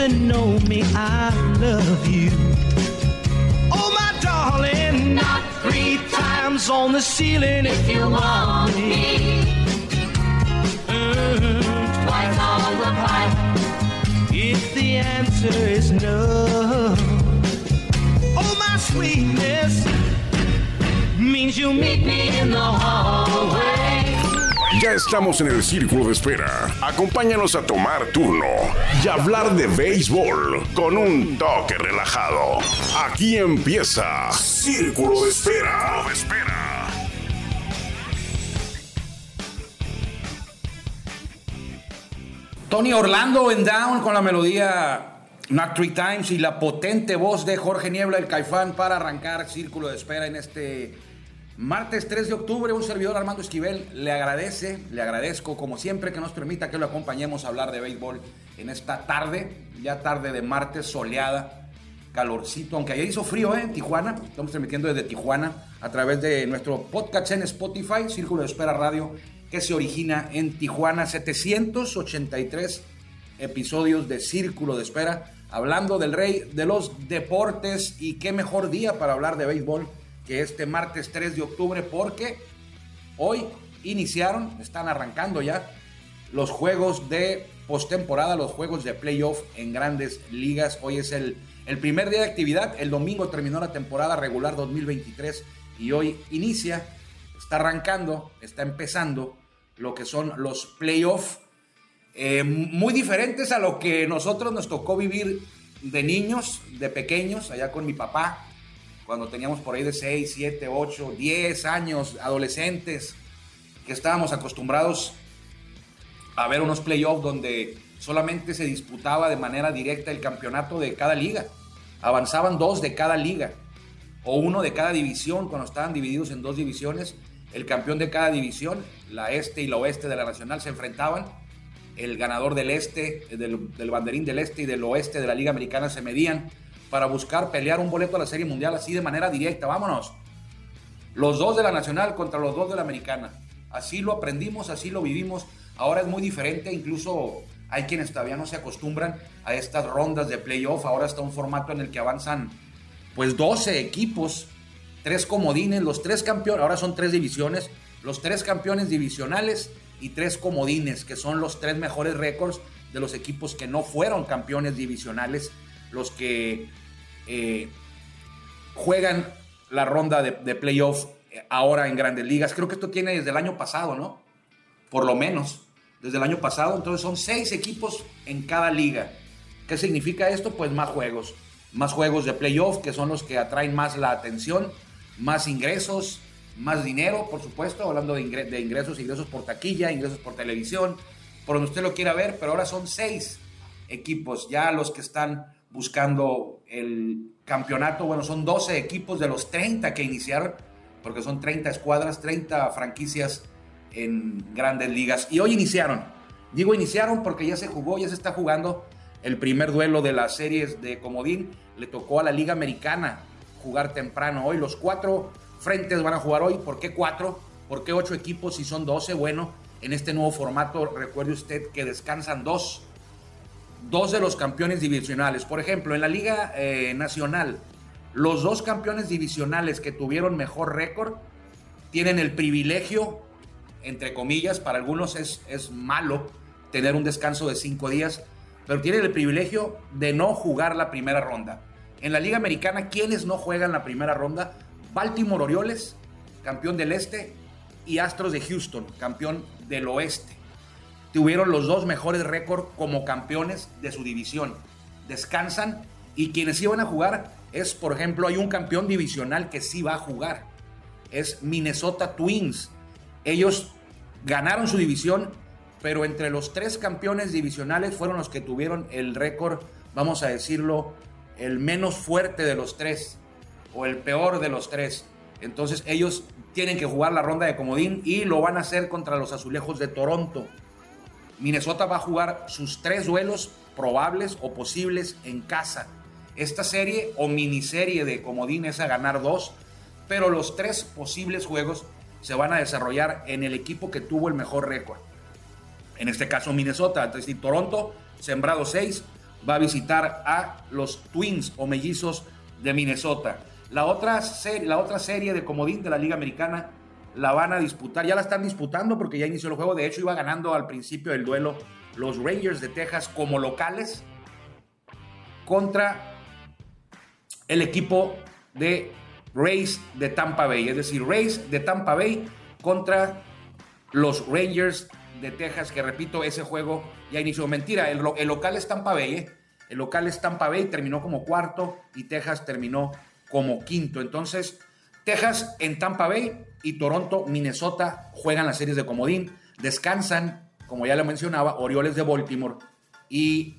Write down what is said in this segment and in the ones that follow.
even know me. I love you. Oh, my darling, Not three times on the ceiling if you want me. Uh-huh. Twice on the pipe. If the answer is no, oh, my sweetness means you'll meet me in the hallway. Ya estamos en el círculo de espera. Acompáñanos a tomar turno y hablar de béisbol con un toque relajado. Aquí empieza Círculo de Espera. Tony Orlando en Down con la melodía Not Three Times y la potente voz de Jorge Niebla, el Caifán, para arrancar Círculo de Espera en este martes 3 de octubre. Un servidor Armando Esquivel le agradece, le agradezco como siempre que nos permita que lo acompañemos a hablar de béisbol en esta tarde, ya tarde de martes soleada, calorcito, aunque ayer hizo frío ¿eh? en Tijuana. Estamos transmitiendo desde Tijuana a través de nuestro podcast en Spotify, Círculo de Espera Radio, que se origina en Tijuana. 783 episodios de Círculo de Espera, hablando del rey de los deportes y qué mejor día para hablar de béisbol que este martes 3 de octubre porque hoy iniciaron, están arrancando ya los juegos de postemporada, los juegos de playoff en grandes ligas. Hoy es el, el primer día de actividad, el domingo terminó la temporada regular 2023 y hoy inicia, está arrancando, está empezando lo que son los playoffs eh, muy diferentes a lo que nosotros nos tocó vivir de niños, de pequeños, allá con mi papá, cuando teníamos por ahí de 6, 7, 8, 10 años, adolescentes, que estábamos acostumbrados a ver unos playoffs donde solamente se disputaba de manera directa el campeonato de cada liga. Avanzaban dos de cada liga o uno de cada división cuando estaban divididos en dos divisiones. El campeón de cada división, la este y la oeste de la nacional, se enfrentaban. El ganador del este, del, del banderín del este y del oeste de la liga americana se medían para buscar pelear un boleto a la Serie Mundial así de manera directa. Vámonos. Los dos de la Nacional contra los dos de la Americana. Así lo aprendimos, así lo vivimos. Ahora es muy diferente, incluso hay quienes todavía no se acostumbran a estas rondas de playoff. Ahora está un formato en el que avanzan pues 12 equipos, tres comodines, los tres campeones, ahora son tres divisiones, los tres campeones divisionales y tres comodines, que son los tres mejores récords de los equipos que no fueron campeones divisionales, los que eh, juegan la ronda de, de playoff ahora en grandes ligas. Creo que esto tiene desde el año pasado, ¿no? Por lo menos, desde el año pasado. Entonces son seis equipos en cada liga. ¿Qué significa esto? Pues más juegos. Más juegos de playoff, que son los que atraen más la atención, más ingresos, más dinero, por supuesto, hablando de, de ingresos, ingresos por taquilla, ingresos por televisión, por donde usted lo quiera ver, pero ahora son seis equipos, ya los que están buscando el campeonato, bueno, son 12 equipos de los 30 que iniciaron, porque son 30 escuadras, 30 franquicias en grandes ligas, y hoy iniciaron, digo iniciaron porque ya se jugó, ya se está jugando el primer duelo de las series de Comodín, le tocó a la Liga Americana jugar temprano hoy, los cuatro frentes van a jugar hoy, ¿por qué cuatro? ¿Por qué ocho equipos si son 12? Bueno, en este nuevo formato, recuerde usted que descansan dos dos de los campeones divisionales. Por ejemplo, en la Liga eh, Nacional, los dos campeones divisionales que tuvieron mejor récord tienen el privilegio, entre comillas, para algunos es, es malo tener un descanso de cinco días, pero tienen el privilegio de no jugar la primera ronda. En la Liga Americana, ¿quiénes no juegan la primera ronda? Baltimore Orioles, campeón del este, y Astros de Houston, campeón del oeste tuvieron los dos mejores récords como campeones de su división. Descansan y quienes iban a jugar es, por ejemplo, hay un campeón divisional que sí va a jugar. Es Minnesota Twins. Ellos ganaron su división, pero entre los tres campeones divisionales fueron los que tuvieron el récord, vamos a decirlo, el menos fuerte de los tres o el peor de los tres. Entonces ellos tienen que jugar la ronda de comodín y lo van a hacer contra los azulejos de Toronto. Minnesota va a jugar sus tres duelos probables o posibles en casa. Esta serie o miniserie de comodín es a ganar dos, pero los tres posibles juegos se van a desarrollar en el equipo que tuvo el mejor récord. En este caso Minnesota, es decir, Toronto, sembrado 6, va a visitar a los Twins o mellizos de Minnesota. La otra, serie, la otra serie de comodín de la Liga Americana la van a disputar, ya la están disputando porque ya inició el juego, de hecho iba ganando al principio del duelo los Rangers de Texas como locales contra el equipo de Rays de Tampa Bay, es decir, Rays de Tampa Bay contra los Rangers de Texas, que repito, ese juego ya inició. Mentira, el, local es Tampa Bay, ¿eh? el local es Tampa Bay, terminó como cuarto y Texas terminó como quinto. Entonces, Texas en Tampa Bay y Toronto, Minnesota juegan las series de comodín, descansan, como ya lo mencionaba, Orioles de Baltimore y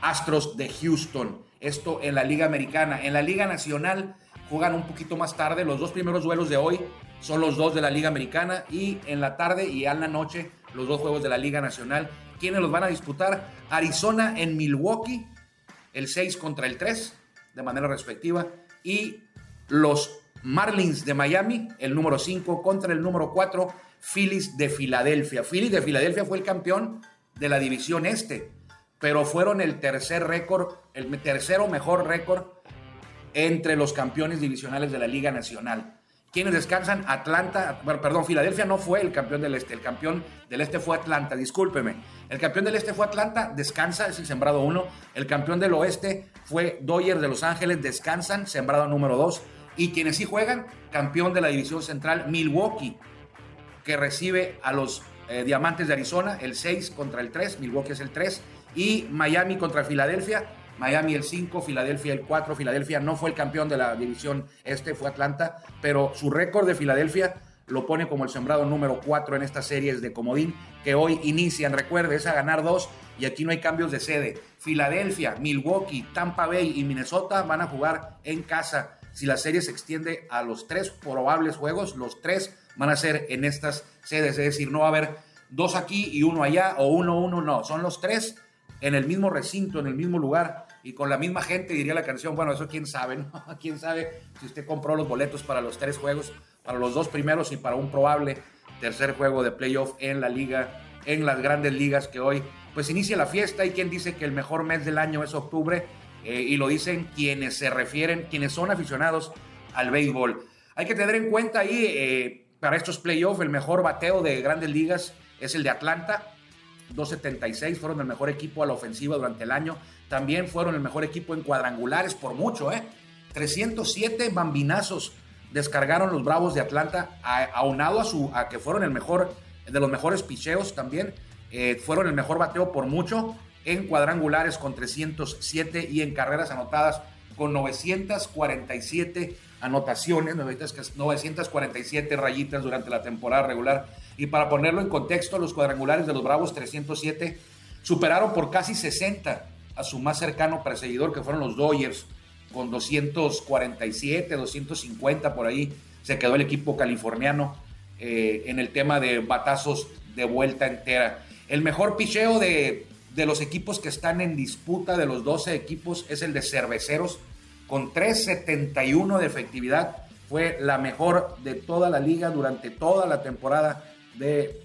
Astros de Houston. Esto en la Liga Americana. En la Liga Nacional juegan un poquito más tarde. Los dos primeros duelos de hoy son los dos de la Liga Americana y en la tarde y en la noche los dos juegos de la Liga Nacional. ¿Quiénes los van a disputar? Arizona en Milwaukee, el 6 contra el 3, de manera respectiva. Y los Marlins de Miami, el número 5 contra el número 4, Phillies de Filadelfia. Phillies de Filadelfia fue el campeón de la división este, pero fueron el tercer récord, el tercero mejor récord entre los campeones divisionales de la Liga Nacional. ¿Quiénes descansan? Atlanta, perdón, Filadelfia no fue el campeón del este, el campeón del este fue Atlanta, discúlpeme. El campeón del este fue Atlanta, descansa, es el sembrado 1. El campeón del oeste fue Dodgers de Los Ángeles, descansan, sembrado número 2. Y quienes sí juegan, campeón de la división central, Milwaukee, que recibe a los eh, Diamantes de Arizona, el 6 contra el 3, Milwaukee es el 3, y Miami contra Filadelfia, Miami el 5, Filadelfia el 4. Filadelfia no fue el campeón de la división este, fue Atlanta, pero su récord de Filadelfia lo pone como el sembrado número 4 en estas series de comodín que hoy inician. Recuerde, es a ganar dos y aquí no hay cambios de sede. Filadelfia, Milwaukee, Tampa Bay y Minnesota van a jugar en casa. Si la serie se extiende a los tres probables juegos, los tres van a ser en estas sedes, es decir, no va a haber dos aquí y uno allá o uno, uno, no, son los tres en el mismo recinto, en el mismo lugar y con la misma gente, diría la canción. Bueno, eso quién sabe, ¿no? Quién sabe si usted compró los boletos para los tres juegos, para los dos primeros y para un probable tercer juego de playoff en la liga, en las grandes ligas que hoy pues inicia la fiesta. y quien dice que el mejor mes del año es octubre eh, y lo dicen quienes se refieren, quienes son aficionados al béisbol. Hay que tener en cuenta ahí eh, para estos playoffs el mejor bateo de grandes ligas es el de Atlanta 276, fueron el mejor equipo a la ofensiva durante el año. También fueron el mejor equipo en cuadrangulares por mucho, ¿eh? 307 bambinazos descargaron los Bravos de Atlanta, aunado a, su, a que fueron el mejor, de los mejores picheos también. Eh, fueron el mejor bateo por mucho en cuadrangulares con 307 y en carreras anotadas con 947 anotaciones, 947 rayitas durante la temporada regular. Y para ponerlo en contexto, los cuadrangulares de los Bravos 307 superaron por casi 60 a su más cercano perseguidor, que fueron los Dodgers, con 247, 250 por ahí. Se quedó el equipo californiano eh, en el tema de batazos de vuelta entera. El mejor picheo de, de los equipos que están en disputa, de los 12 equipos, es el de Cerveceros, con 371 de efectividad. Fue la mejor de toda la liga durante toda la temporada de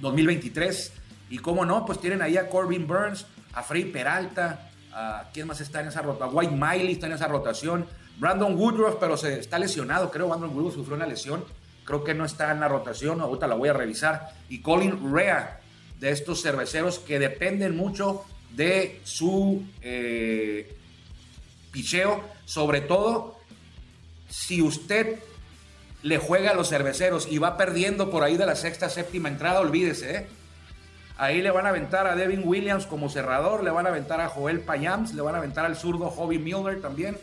2023. Y cómo no, pues tienen ahí a Corbin Burns, a Frey Peralta, a quién más está en esa rotación, White Miley está en esa rotación, Brandon Woodruff, pero se está lesionado, creo. Brandon Woodruff sufrió una lesión, creo que no está en la rotación, ahorita la voy a revisar, y Colin Rea, de estos cerveceros que dependen mucho de su eh, picheo, sobre todo si usted le juega a los cerveceros y va perdiendo por ahí de la sexta, séptima entrada, olvídese, ¿eh? Ahí le van a aventar a Devin Williams como cerrador, le van a aventar a Joel Payams, le van a aventar al zurdo Hobby Miller también.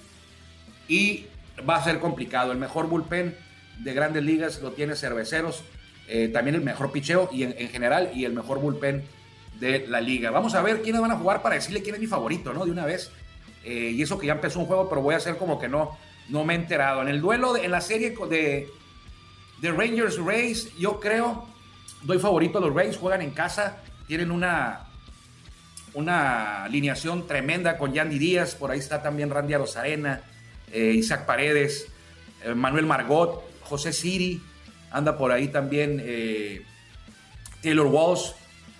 Y va a ser complicado. El mejor bullpen de grandes ligas lo tiene Cerveceros. Eh, también el mejor picheo y en, general y el mejor bullpen de la liga. Vamos a ver quiénes van a jugar para decirle quién es mi favorito, ¿no? De una vez. Eh, y eso que ya empezó un juego, pero voy a hacer como que no, no me he enterado. En el duelo, en la serie de, Rangers Rays, yo creo, doy favorito a los Rays, juegan en casa, tienen una una alineación tremenda con Yandy Díaz, por ahí está también Randy Arozarena, eh, Isaac Paredes, Manuel Margot, José Siri, anda por ahí también eh, Taylor Walsh.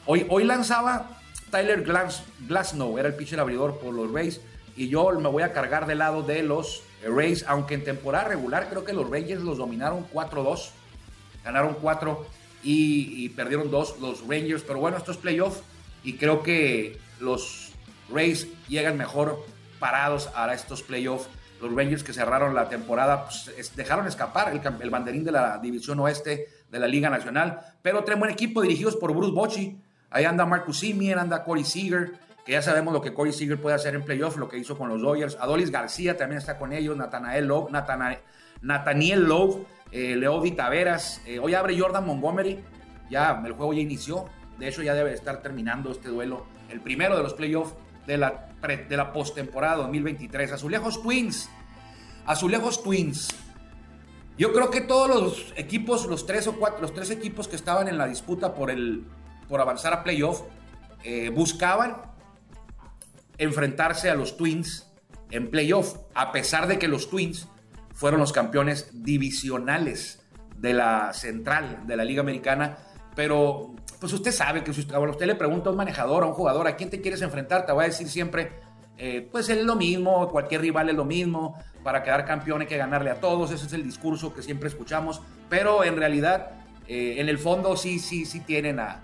Hoy, hoy lanzaba Tyler Glass, Glasnow, era el pitcher abridor por los Rays, y yo me voy a cargar del lado de los Rays, aunque en temporada regular creo que los Rangers los dominaron 4-2, ganaron 4 y, y perdieron 2 los Rangers, pero bueno, esto es playoff y creo que los Rays llegan mejor parados a estos playoffs. Los Rangers que cerraron la temporada pues, dejaron escapar el, banderín de la división oeste de la Liga Nacional, pero traen buen equipo dirigidos por Bruce Bochy. Ahí anda Marcus Simeon, anda Corey Seager, que ya sabemos lo que Corey Seager puede hacer en playoff, lo que hizo con los Dodgers. Adolis García también está con ellos, Nathanael Love, Nathaniel Love, eh, Taveras. Eh, hoy abre Jordan Montgomery, ya el juego ya inició. De hecho, ya debe estar terminando este duelo, el primero de los playoffs de la, de la postemporada 2023. Azulejos Twins. Azulejos Twins. Yo creo que todos los equipos, los tres o cuatro, los tres equipos que estaban en la disputa por, el, por avanzar a playoff, eh, buscaban enfrentarse a los Twins en playoff, a pesar de que los Twins fueron los campeones divisionales de la central de la Liga Americana. Pero, pues usted sabe que si usted, le pregunta a un manejador, a un jugador, ¿a quién te quieres enfrentar? Te va a decir siempre, eh, pues es lo mismo, cualquier rival es lo mismo, para quedar campeón hay que ganarle a todos, ese es el discurso que siempre escuchamos, pero en realidad, eh, en el fondo sí, sí, sí tienen a,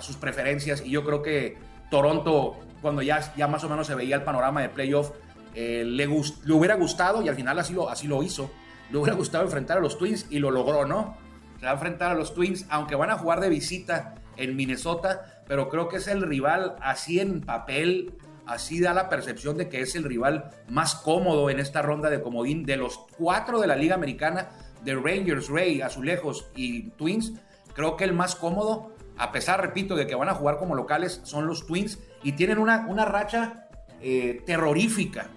sus preferencias y yo creo que Toronto, cuando ya, ya más o menos se veía el panorama de playoff, eh, le, le, hubiera gustado, y al final así lo, así lo hizo, le hubiera gustado enfrentar a los Twins y lo logró, ¿no? Se va a enfrentar a los Twins, aunque van a jugar de visita en Minnesota, pero creo que es el rival así en papel, así da la percepción de que es el rival más cómodo en esta ronda de comodín de los cuatro de la Liga Americana, de Rangers, Ray, Azulejos y Twins. Creo que el más cómodo, a pesar, repito, de que van a jugar como locales, son los Twins y tienen una, una racha eh, terrorífica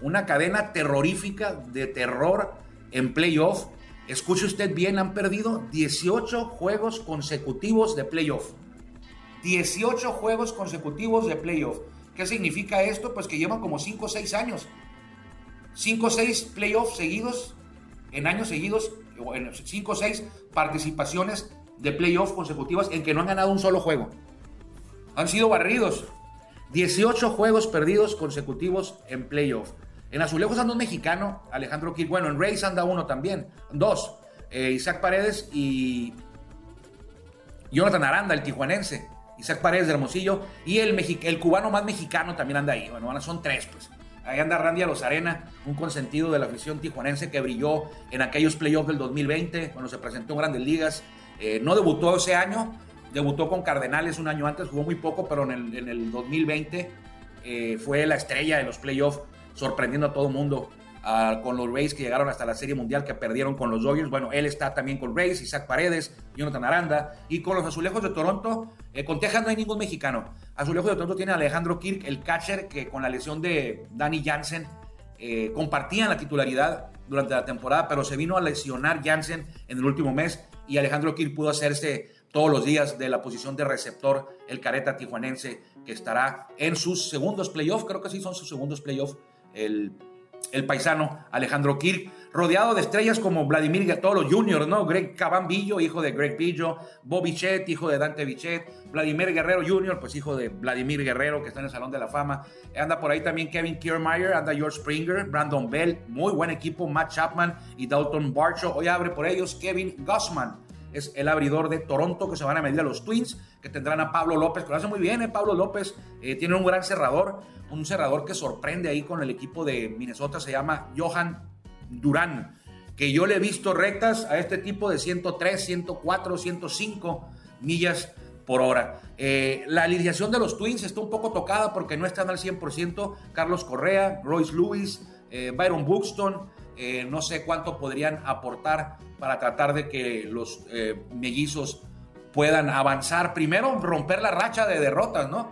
una cadena terrorífica de terror en playoff. Escuche usted bien, han perdido 18 juegos consecutivos de playoff. 18 juegos consecutivos de playoff. ¿Qué significa esto? Pues que llevan como 5 o 6 años. 5 o 6 playoffs seguidos, en años seguidos, en 5 o 6 participaciones de playoff consecutivas en que no han ganado un solo juego. Han sido barridos. 18 juegos perdidos consecutivos en playoff. En Azulejos anda un mexicano, Alejandro Kirk. Bueno, en Rays anda uno también. Dos. Eh, Isaac Paredes y Jonathan Aranda, el tijuanense. Isaac Paredes de Hermosillo. Y el, cubano más mexicano también anda ahí. Bueno, son tres, pues. Ahí anda Randy Arena, un consentido de la afición tijuanense que brilló en aquellos playoffs del 2020, cuando se presentó en Grandes Ligas. Eh, no debutó ese año, debutó con Cardenales un año antes, jugó muy poco, pero en el, 2020 eh, fue la estrella de los playoffs sorprendiendo a todo mundo con los Rays que llegaron hasta la Serie Mundial que perdieron con los Dodgers. Bueno, él está también con Rays, Isaac Paredes, Jonathan Aranda. Y con los Azulejos de Toronto, eh, con Texas no hay ningún mexicano. Azulejos de Toronto tiene a Alejandro Kirk, el catcher que con la lesión de Danny Jansen eh, compartían la titularidad durante la temporada, pero se vino a lesionar Jansen en el último mes y Alejandro Kirk pudo hacerse todos los días de la posición de receptor, el careta tijuanense que estará en sus segundos playoffs, creo que sí son sus segundos playoffs el, paisano Alejandro Kirk, rodeado de estrellas como Vladimir Gatolo Jr., ¿no? Greg Cabambillo, hijo de Greg Pillo, Bobby Chet, hijo de Dante Bichet, Vladimir Guerrero Jr., pues hijo de Vladimir Guerrero, que está en el Salón de la Fama. Anda por ahí también Kevin Kiermaier, anda George Springer, Brandon Bell, muy buen equipo, Matt Chapman y Dalton Barcho. Hoy abre por ellos Kevin Gossman es el abridor de Toronto que se van a medir a los Twins, que tendrán a Pablo López, que lo hace muy bien, ¿eh? Pablo López eh, tiene un gran cerrador, un cerrador que sorprende ahí con el equipo de Minnesota, se llama Johan Durán, que yo le he visto rectas a este tipo de 103, 104, 105 millas por hora. Eh, la alineación de los Twins está un poco tocada porque no están al 100%. Carlos Correa, Royce Lewis, Byron Buxton, no sé cuánto podrían aportar para tratar de que los mellizos puedan avanzar. Primero, romper la racha de derrotas, ¿no?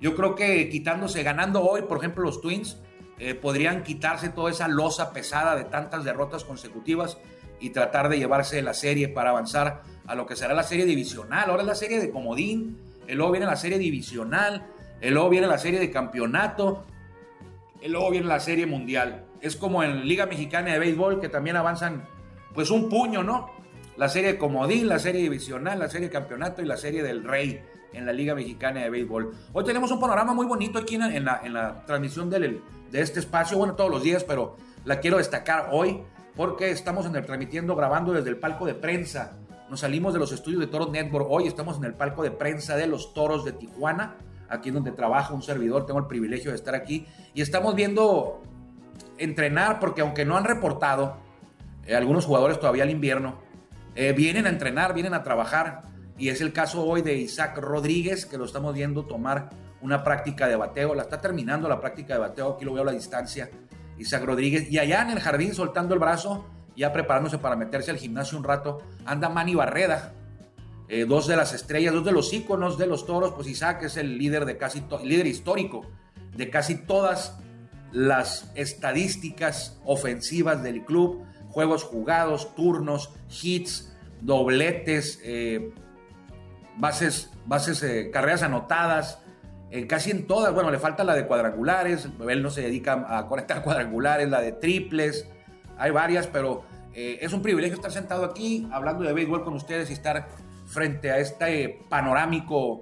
Yo creo que quitándose, ganando hoy, por ejemplo, los Twins, eh, podrían quitarse toda esa losa pesada de tantas derrotas consecutivas y tratar de llevarse la serie para avanzar a lo que será la serie divisional. Ahora es la serie de comodín, luego viene la serie divisional. y luego viene la serie de campeonato, y luego viene la serie mundial. Es como en Liga Mexicana de Béisbol que también avanzan pues un puño, ¿no? La serie comodín, la serie divisional, la serie campeonato y la serie del rey en la Liga Mexicana de Béisbol. Hoy tenemos un panorama muy bonito aquí en la, en la, transmisión de este espacio, bueno, todos los días, pero la quiero destacar hoy porque estamos en el, transmitiendo, grabando desde el palco de prensa. Nos salimos de los estudios de Toros Network. Hoy estamos en el palco de prensa de los Toros de Tijuana, aquí donde trabaja un servidor. Tengo el privilegio de estar aquí y estamos viendo entrenar porque aunque no han reportado eh, algunos jugadores todavía al invierno, eh, vienen a entrenar, vienen a trabajar. Y es el caso hoy de Isaac Rodríguez, que lo estamos viendo tomar una práctica de bateo. La está terminando la práctica de bateo, aquí lo veo a la distancia. Isaac Rodríguez. Y allá en el jardín, soltando el brazo, ya preparándose para meterse al gimnasio un rato, anda Manny Barreda. Eh, dos de las estrellas, dos de los íconos de los toros, pues Isaac es el líder de casi líder histórico de casi todas las estadísticas ofensivas del club, juegos jugados, turnos, hits, dobletes, eh, bases, bases eh, carreras anotadas, casi en todas, bueno, le falta la de cuadrangulares, él no se dedica a conectar cuadrangulares, la de triples, hay varias, pero eh, es un privilegio estar sentado aquí hablando de béisbol con ustedes y estar frente a este panorámico,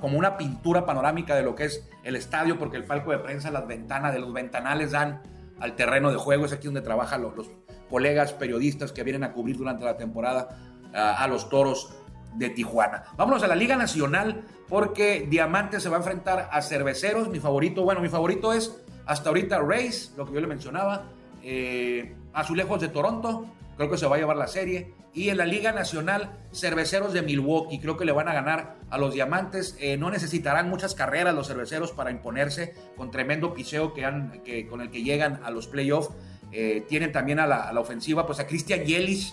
como una pintura panorámica de lo que es el estadio, porque el palco de prensa, las ventanas de los ventanales dan al terreno de juego, es aquí donde trabajan los, colegas periodistas que vienen a cubrir durante la temporada a los toros de Tijuana. Vámonos a la Liga Nacional porque Diamante se va a enfrentar a Cerveceros. Mi favorito, bueno, mi favorito es hasta ahorita Race, lo que yo le mencionaba. Eh, Azulejos de Toronto, creo que se va a llevar la serie. Y en la Liga Nacional, Cerveceros de Milwaukee, creo que le van a ganar a los Diamantes. Eh, no necesitarán muchas carreras los Cerveceros para imponerse con tremendo piseo que han, que, con el que llegan a los playoffs. Eh, tienen también a la, ofensiva pues a Christian Yelich,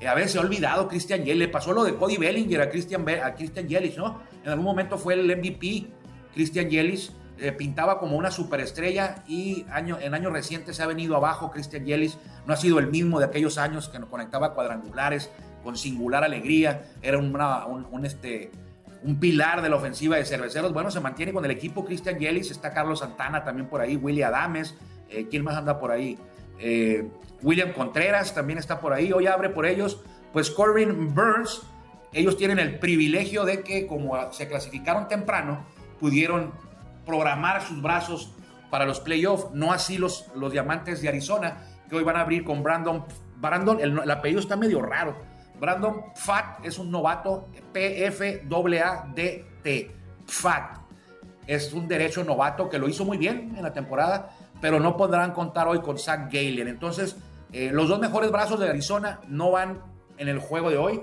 eh, a veces se ha olvidado Christian Yelich. Pasó lo de Cody Bellinger a Christian, a Christian Yelich, ¿no? En algún momento fue el MVP. Christian Yelich eh, pintaba como una superestrella y año, en años recientes se ha venido abajo. Christian Yelich no ha sido el mismo de aquellos años que nos conectaba cuadrangulares con singular alegría. Era un, este, un pilar de la ofensiva de cerveceros. Bueno, se mantiene con el equipo Christian Yelich. Está Carlos Santana también por ahí, Willy Adames. Eh, ¿Quién más anda por ahí? Eh, William Contreras también está por ahí, hoy abre por ellos. Pues Corbin Burns, ellos tienen el privilegio de que como se clasificaron temprano, pudieron programar sus brazos para los playoffs, no así los, los diamantes de Arizona, que hoy van a abrir con Brandon. Brandon, el, apellido está medio raro. Brandon Fat es un novato, P-F-A-D-T. Fat. Es un derecho novato que lo hizo muy bien en la temporada pero no podrán contar hoy con Zach Galen. Entonces, eh, los dos mejores brazos de Arizona no van en el juego de hoy.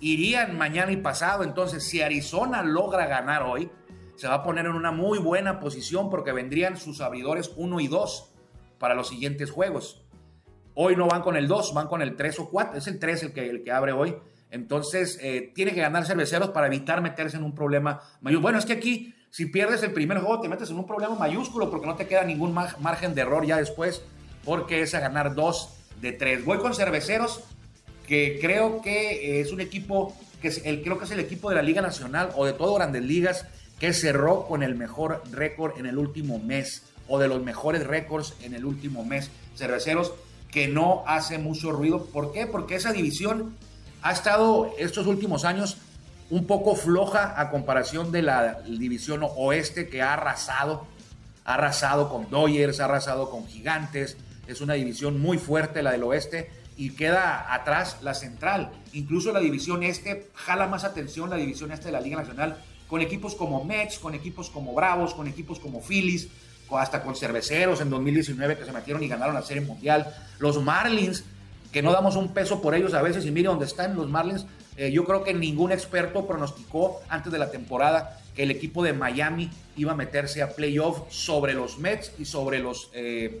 Irían mañana y pasado. Entonces, si Arizona logra ganar hoy, se va a poner en una muy buena posición porque vendrían sus abridores 1 y 2 para los siguientes juegos. Hoy no van con el 2, van con el 3 o 4. Es el 3 el que, el que abre hoy. Entonces, eh, tiene que ganar cerveceros para evitar meterse en un problema mayor. Bueno, es que aquí si pierdes el primer juego, te metes en un problema mayúsculo porque no te queda ningún margen de error ya después, porque es a ganar dos de tres. Voy con Cerveceros, que creo que es un equipo, que el, creo que es el equipo de la Liga Nacional o de todo Grandes Ligas que cerró con el mejor récord en el último mes o de los mejores récords en el último mes. Cerveceros que no hace mucho ruido. ¿Por qué? Porque esa división ha estado estos últimos años un poco floja a comparación de la división oeste que ha arrasado, ha arrasado con Dodgers, ha arrasado con Gigantes, es una división muy fuerte la del oeste y queda atrás la central. Incluso la división este jala más atención la división este de la Liga Nacional con equipos como Mets, con equipos como Bravos, con equipos como Phillies, hasta con Cerveceros en 2019 que se metieron y ganaron la Serie Mundial. Los Marlins, que no damos un peso por ellos a veces y mire dónde están los Marlins, eh, yo creo que ningún experto pronosticó antes de la temporada que el equipo de Miami iba a meterse a playoff sobre los Mets y sobre los eh,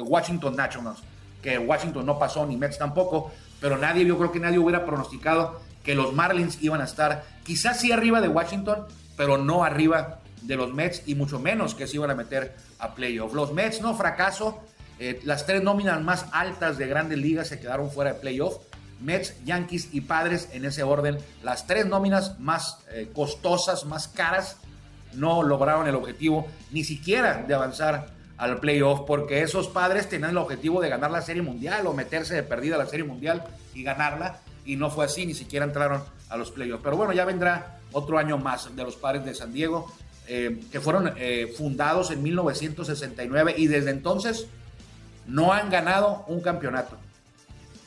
Washington Nationals, que Washington no pasó ni Mets tampoco, pero nadie, yo creo que nadie hubiera pronosticado que los Marlins iban a estar quizás sí arriba de Washington, pero no arriba de los Mets y mucho menos que se iban a meter a playoff. Los Mets no fracaso, eh, las tres nóminas más altas de grandes ligas se quedaron fuera de playoff. Mets, Yankees y Padres en ese orden. Las tres nóminas más eh, costosas, más caras no lograron el objetivo ni siquiera de avanzar al playoff, porque esos padres tenían el objetivo de ganar la Serie Mundial o meterse de perdida a la Serie Mundial y ganarla, y no fue así, ni siquiera entraron a los playoffs. Pero bueno, ya vendrá otro año más de los padres de San Diego, eh, que fueron eh, fundados en 1969 y desde entonces no han ganado un campeonato.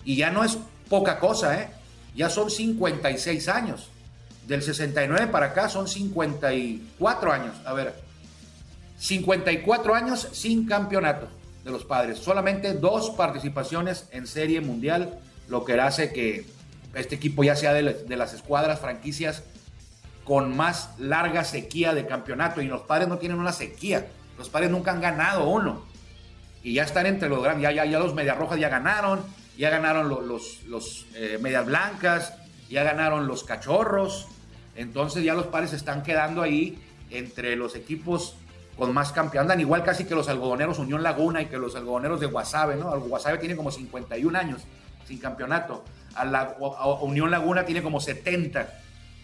Y ya no es poca cosa, ¿eh? Ya son 56 años. Del 69 para acá son 54 años. A ver, 54 años sin campeonato de los padres. Solamente dos participaciones en Serie Mundial, lo que hace que este equipo ya sea de, de las escuadras, franquicias con más larga sequía de campeonato. Y los padres no tienen una sequía. Los padres nunca han ganado uno. Y ya están entre los grandes. Ya, ya, ya los Medias Rojas ya ganaron. Ya ganaron los, los, eh, Medias Blancas. Ya ganaron los Cachorros. Entonces ya los padres están quedando ahí entre los equipos con más campeonatos. Andan igual casi que los algodoneros Unión Laguna y que los algodoneros de Guasave, ¿no? Guasave tiene como 51 años sin campeonato. A la Unión Laguna tiene como 70.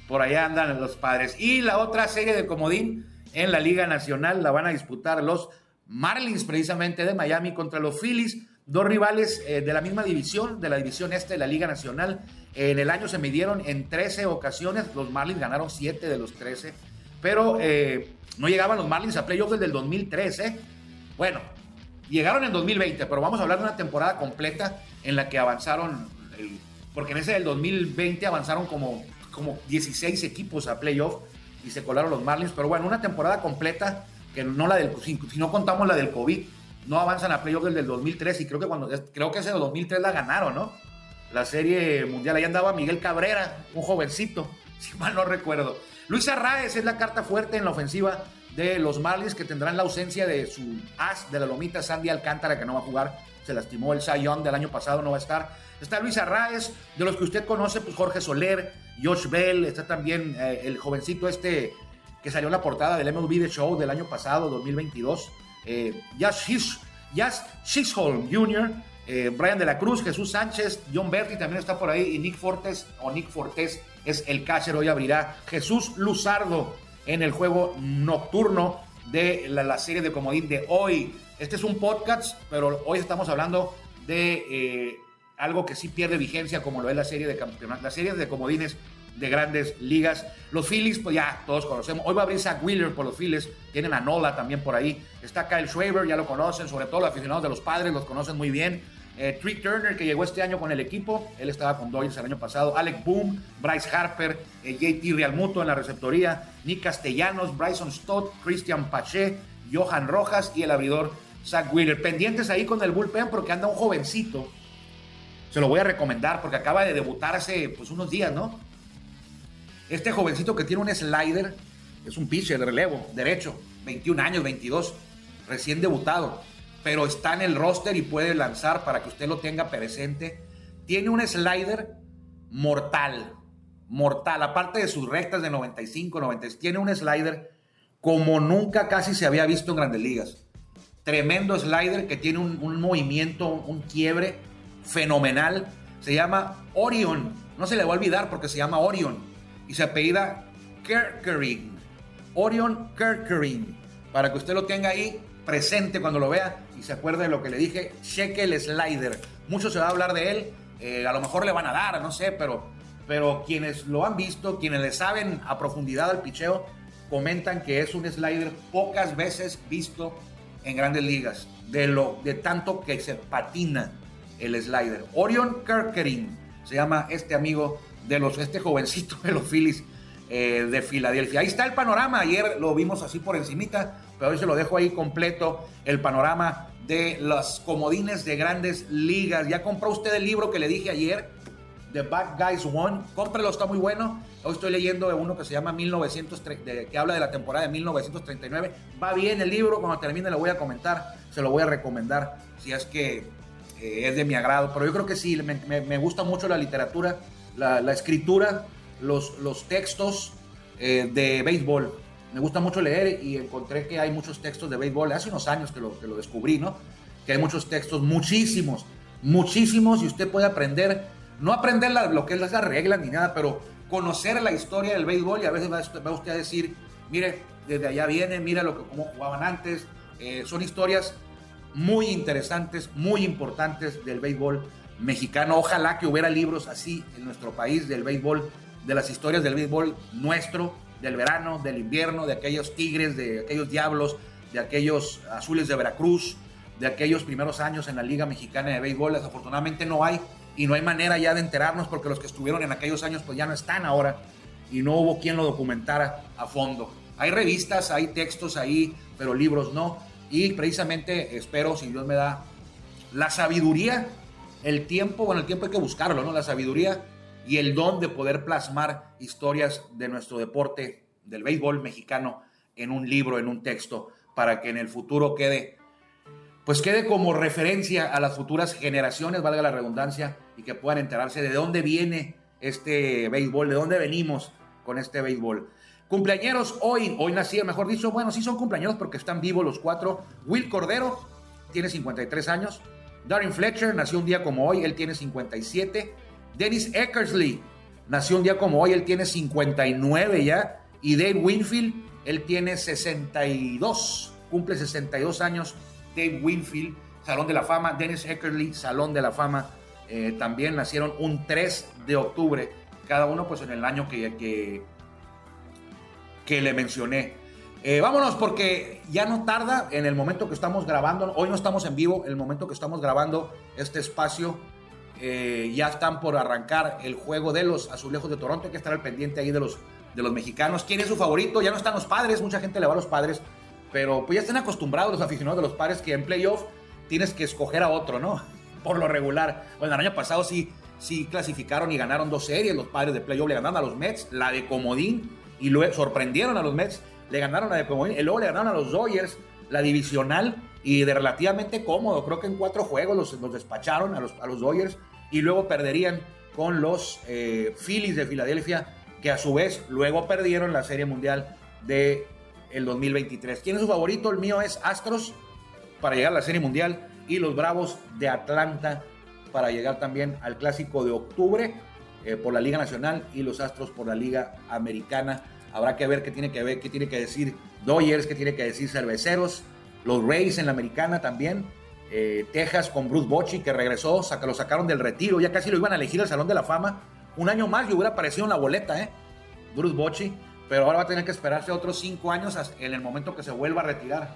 Por allá andan los padres. Y la otra serie de comodín en la Liga Nacional la van a disputar los Marlins, precisamente de Miami, contra los Phillies. Dos rivales eh, de la misma división, de la división este de la Liga Nacional. En el año se midieron en 13 ocasiones. Los Marlins ganaron 7 de los 13. Pero eh, no llegaban los Marlins a playoffs desde el 2013. Bueno, llegaron en 2020, pero vamos a hablar de una temporada completa en la que avanzaron, el, porque en ese del 2020 avanzaron como, como 16 equipos a playoff y se colaron los Marlins, pero bueno, una temporada completa que no la del, si, si no contamos la del COVID, no avanzan a playoff desde el 2003 y creo que cuando, creo que ese del 2003 la ganaron, ¿no? La serie mundial, ahí andaba Miguel Cabrera, un jovencito, si mal no recuerdo. Luis Arraez es la carta fuerte en la ofensiva de los Marlins que tendrán la ausencia de su as de la lomita Sandy Alcántara que no va a jugar, se lastimó el Sayón del año pasado, no va a estar. Está Luis Arraez, de los que usted conoce, pues Jorge Soler, Josh Bell, está también eh, el jovencito este que salió en la portada del MLB The Show del año pasado, 2022, eh, Josh, Chisholm Jr., eh, Brian de la Cruz, Jesús Sánchez, John Berti también está por ahí, y Nick Fortes, o Nick Fortes es el catcher, hoy abrirá Jesús Luzardo en el juego nocturno de la, la, serie de comodín de hoy. Este es un podcast, pero hoy estamos hablando de eh, algo que sí pierde vigencia, como lo es la serie de campeonatos, las series de comodines de grandes ligas. Los Phillies, pues ya todos conocemos. Hoy va a abrir Zach Wheeler por los Phillies. Tienen a Nola también por ahí. Está Kyle Schwaber, ya lo conocen, sobre todo los aficionados de los padres los conocen muy bien. Eh, Trick Turner, que llegó este año con el equipo, él estaba con Dodgers el año pasado. Alec Boom, Bryce Harper, eh, JT Realmuto en la receptoría, Nick Castellanos, Bryson Stott, Christian Pache, Johan Rojas y el abridor Zach Wheeler. Pendientes ahí con el bullpen porque anda un jovencito. Se lo voy a recomendar porque acaba de debutar hace pues, unos días, ¿no? Este jovencito que tiene un slider, es un pitcher de relevo, derecho, 21 años, 22, recién debutado, pero está en el roster y puede lanzar para que usted lo tenga presente. Tiene un slider mortal, mortal, aparte de sus rectas de 95, 96, tiene un slider como nunca casi se había visto en grandes ligas. Tremendo slider que tiene un, un movimiento, un quiebre fenomenal. Se llama Orion. No se le va a olvidar porque se llama Orion y se apellida Kerkering. Orion Kerkering. Para que usted lo tenga ahí presente cuando lo vea y se acuerde de lo que le dije. Cheque el slider. Mucho se va a hablar de él. Eh, a lo mejor le van a dar, no sé, pero, pero quienes lo han visto, quienes le saben a profundidad al picheo, comentan que es un slider pocas veces visto en grandes ligas. De, lo, de tanto que se patina el slider. Orion Kerkering se llama este amigo de los, este jovencito de los Phillies eh, de Filadelfia. Ahí está el panorama, ayer lo vimos así por encimita, pero hoy se lo dejo ahí completo, el panorama de los comodines de grandes ligas. ¿Ya compró usted el libro que le dije ayer? The Bad Guys One. Cómprelo, está muy bueno. Hoy estoy leyendo uno que se llama 1930, de, que habla de la temporada de 1939. Va bien el libro, cuando termine lo voy a comentar, se lo voy a recomendar si es que eh, es de mi agrado. Pero yo creo que sí, me, me, me gusta mucho la literatura la, la escritura, los, los textos eh, de béisbol. Me gusta mucho leer y encontré que hay muchos textos de béisbol. Hace unos años que lo, que lo descubrí, ¿no? Que hay muchos textos, muchísimos, muchísimos, y usted puede aprender, no aprender la, lo que es las reglas ni nada, pero conocer la historia del béisbol y a veces va, usted a decir, mire, desde allá vienen, mira lo que, cómo jugaban antes. Eh, son historias muy interesantes, muy importantes del béisbol mexicano. Ojalá que hubiera libros así en nuestro país del béisbol, de las historias del béisbol nuestro, del verano, del invierno, de aquellos tigres, de aquellos diablos, de aquellos azules de Veracruz, de aquellos primeros años en la Liga Mexicana de Béisbol. Desafortunadamente no hay y no hay manera ya de enterarnos porque los que estuvieron en aquellos años pues ya no están ahora y no hubo quien lo documentara a fondo. Hay revistas, hay textos ahí, pero libros no. Y precisamente espero, si Dios me da la sabiduría, el tiempo, bueno, el tiempo hay que buscarlo, ¿no? La sabiduría y el don de poder plasmar historias de nuestro deporte, del béisbol mexicano, en un libro, en un texto, para que en el futuro quede, pues quede como referencia a las futuras generaciones, valga la redundancia, y que puedan enterarse de dónde viene este béisbol, de dónde venimos con este béisbol. Cumpleañeros hoy, hoy nací, mejor dicho, bueno, sí son cumpleaños porque están vivos los cuatro. Will Cordero tiene 53 años. Darren Fletcher nació un día como hoy, él tiene 57. Dennis Eckersley nació un día como hoy, él tiene 59 ya. Y Dave Winfield, él tiene 62, cumple 62 años. Dave Winfield, Salón de la Fama. Dennis Eckersley, Salón de la Fama. Eh, también nacieron un 3 de octubre, cada uno pues en el año que, que, que le mencioné. Eh, vámonos porque ya no tarda en el momento que estamos grabando, hoy no estamos en vivo, el momento que estamos grabando este espacio, eh, ya están por arrancar el juego de los azulejos de Toronto, hay que estar al pendiente ahí de los, de los mexicanos. ¿Quién es su favorito? Ya no están los padres, mucha gente le va a los padres, pero pues ya están acostumbrados los aficionados de los padres que en playoff tienes que escoger a otro, ¿no? Por lo regular. Bueno, el año pasado sí, sí clasificaron y ganaron dos series, los padres de playoff le ganaron a los Mets, la de Comodín, y luego sorprendieron a los Mets le ganaron a de y luego le ganaron a los Dodgers la divisional y de relativamente cómodo. Creo que en cuatro juegos los, los despacharon a los, a los Dodgers y luego perderían con los eh, Phillies de Filadelfia, que a su vez luego perdieron la Serie Mundial de el 2023. ¿Quién es su favorito? El mío es Astros para llegar a la Serie Mundial y los Bravos de Atlanta para llegar también al Clásico de octubre eh, por la Liga Nacional y los Astros por la Liga Americana. Habrá que ver qué tiene que ver, qué tiene que decir Dodgers, qué tiene que decir Cerveceros, los Rays en la americana también. Eh, Texas con Bruce Bochy, que regresó, lo sacaron del retiro, ya casi lo iban a elegir al Salón de la Fama. Un año más y hubiera aparecido en la boleta, ¿eh? Bruce Bochy, pero ahora va a tener que esperarse otros cinco años en el momento que se vuelva a retirar.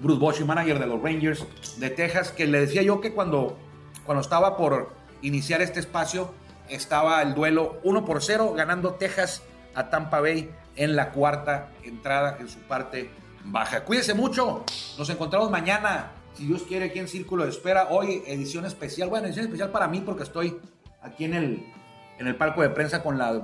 Bruce Bochy, manager de los Rangers de Texas, que le decía yo que cuando, cuando estaba por iniciar este espacio, estaba el duelo 1 por 0, ganando Texas a Tampa Bay en la cuarta entrada en su parte baja. Cuídense mucho. Nos encontramos mañana, si Dios quiere, aquí en Círculo de Espera. Hoy edición especial. Bueno, edición especial para mí porque estoy aquí en el, en el palco de prensa con las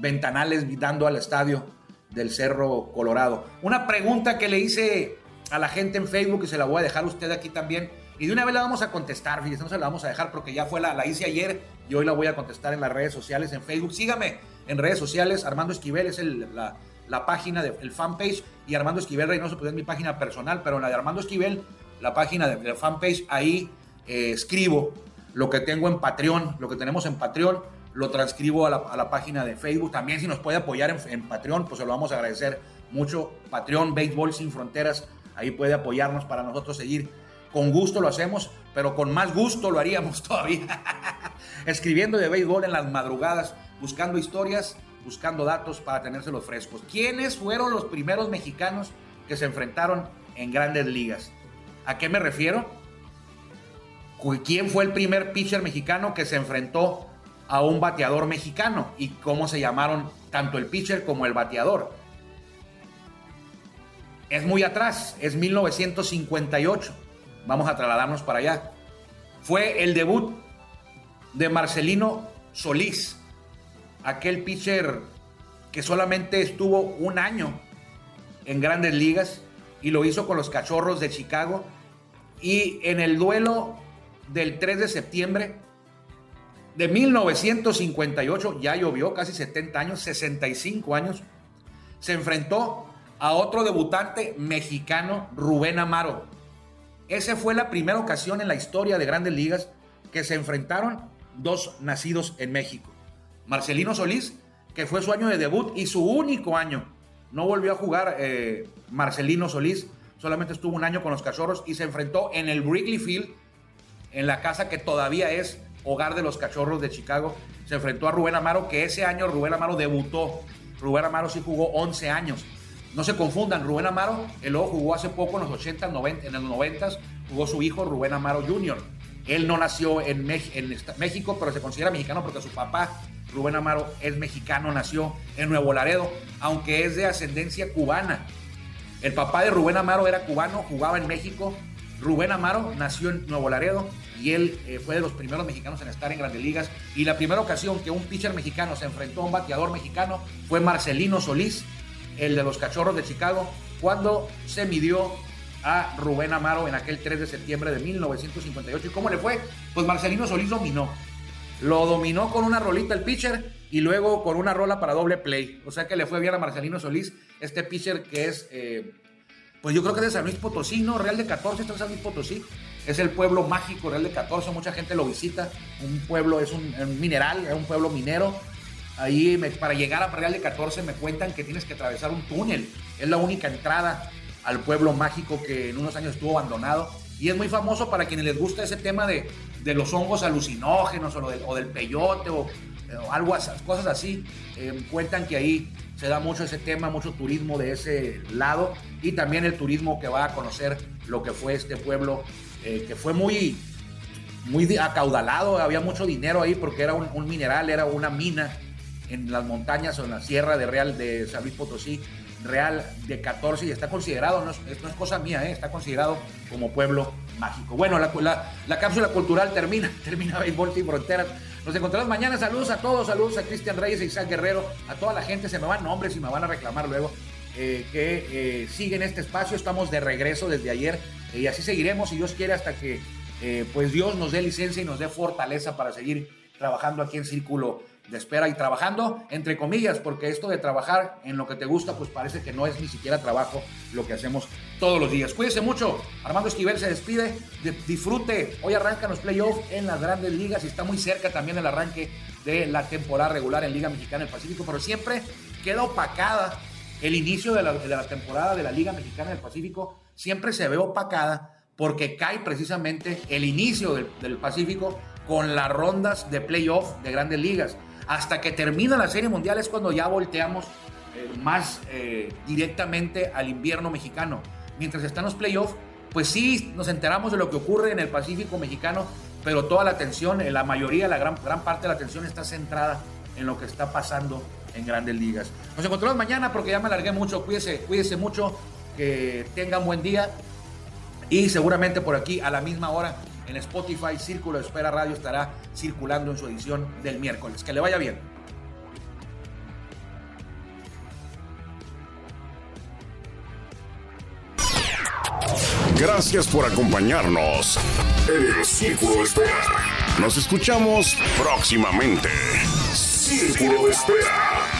ventanales dando al estadio del Cerro Colorado. Una pregunta que le hice a la gente en Facebook y se la voy a dejar a usted aquí también. Y de una vez la vamos a contestar, fíjese, no se la vamos a dejar porque ya fue la, la hice ayer y hoy la voy a contestar en las redes sociales, en Facebook. Sígame en redes sociales, Armando Esquivel es la, la, página del fanpage y Armando Esquivel Reynoso pues es mi página personal, pero en la de Armando Esquivel, la página del fanpage, ahí eh, escribo lo que tengo en Patreon, lo que tenemos en Patreon, lo transcribo a la, página de Facebook. También si nos puede apoyar en, en Patreon, pues se lo vamos a agradecer mucho. Patreon, Béisbol Sin Fronteras, ahí puede apoyarnos para nosotros seguir con gusto lo hacemos, pero con más gusto lo haríamos todavía. Escribiendo de béisbol en las madrugadas, buscando historias, buscando datos para tenérselos frescos. ¿Quiénes fueron los primeros mexicanos que se enfrentaron en grandes ligas? ¿A qué me refiero? ¿Quién fue el primer pitcher mexicano que se enfrentó a un bateador mexicano? ¿Y cómo se llamaron tanto el pitcher como el bateador? Es muy atrás, es 1958 Vamos a trasladarnos para allá. Fue el debut de Marcelino Solís, aquel pitcher que solamente estuvo un año en grandes ligas y lo hizo con los Cachorros de Chicago. Y en el duelo del 3 de septiembre de 1958, ya llovió casi 70 años, 65 años, se enfrentó a otro debutante mexicano, Rubén Amaro. Esa fue la primera ocasión en la historia de grandes ligas que se enfrentaron dos nacidos en México. Marcelino Solís, que fue su año de debut y su único año no volvió a jugar eh, Marcelino Solís, solamente estuvo un año con los Cachorros y se enfrentó en el Wrigley Field, en la casa que todavía es hogar de los Cachorros de Chicago. Se enfrentó a Rubén Amaro, que ese año Rubén Amaro debutó. Rubén Amaro sí jugó 11 años. No se confundan, Rubén Amaro, él luego jugó hace poco en los 80, 90, en los 90, jugó su hijo Rubén Amaro Jr. Él no nació en, en México, pero se considera mexicano porque su papá, Rubén Amaro, es mexicano, nació en Nuevo Laredo, aunque es de ascendencia cubana. El papá de Rubén Amaro era cubano, jugaba en México. Rubén Amaro nació en Nuevo Laredo y él eh, fue de los primeros mexicanos en estar en grandes ligas. Y la primera ocasión que un pitcher mexicano se enfrentó a un bateador mexicano fue Marcelino Solís, el de los Cachorros de Chicago, cuando se midió a Rubén Amaro en aquel 3 de septiembre de 1958. ¿Y cómo le fue? Pues Marcelino Solís dominó. Lo dominó con una rolita el pitcher y luego con una rola para doble play. O sea que le fue bien a Marcelino Solís, este pitcher que es, eh, pues yo creo que es de San Luis Potosí, ¿no? Real de 14 está en San Luis Potosí. Es el pueblo mágico Real de 14, mucha gente lo visita. Un pueblo, es un, mineral, es un pueblo minero Ahí para llegar a Real de 14 me cuentan que tienes que atravesar un túnel. Es la única entrada al pueblo mágico que en unos años estuvo abandonado. Y es muy famoso para quienes les gusta ese tema de, de los hongos alucinógenos o, del peyote o, algo cosas así. Eh, cuentan que ahí se da mucho ese tema, mucho turismo de ese lado y también el turismo que va a conocer lo que fue este pueblo, eh, que fue muy, muy acaudalado, había mucho dinero ahí porque era un, mineral, era una mina en las montañas o en la sierra de Real de San Luis Potosí, Real de 14 y está considerado, no es, no es cosa mía, ¿eh? está considerado como pueblo mágico. Bueno, la, la, cápsula cultural termina, termina Béisbol Sin Fronteras. Nos encontramos mañana. Saludos a todos, saludos a Cristian Reyes, e Isaac Guerrero, a toda la gente. Se me van nombres y me van a reclamar luego. Eh, que eh, siguen este espacio. Estamos de regreso desde ayer y así seguiremos, si Dios quiere, hasta que pues Dios nos dé licencia y nos dé fortaleza para seguir trabajando aquí en Círculo de espera y trabajando, entre comillas, porque esto de trabajar en lo que te gusta, pues parece que no es ni siquiera trabajo lo que hacemos todos los días. Cuídese mucho. Armando Esquivel se despide. disfrute. Hoy arrancan los playoffs en las grandes ligas y está muy cerca también el arranque de la temporada regular en Liga Mexicana del Pacífico, pero siempre queda opacada el inicio de la, temporada de la Liga Mexicana del Pacífico. Siempre se ve opacada porque cae precisamente el inicio del, del Pacífico con las rondas de playoff de grandes ligas hasta que termina la Serie Mundial es cuando ya volteamos eh, más eh, directamente al invierno mexicano. Mientras están los playoffs, pues sí nos enteramos de lo que ocurre en el Pacífico mexicano, pero toda la atención, eh, la mayoría, la gran, gran parte de la atención está centrada en lo que está pasando en grandes ligas. Nos encontramos mañana porque ya me alargué mucho. Cuídese, cuídese mucho, que tengan buen día y seguramente por aquí a la misma hora en Spotify, Círculo de Espera Radio estará circulando en su edición del miércoles. Que le vaya bien. Gracias por acompañarnos en el Círculo de Espera. Nos escuchamos próximamente. Círculo de Espera.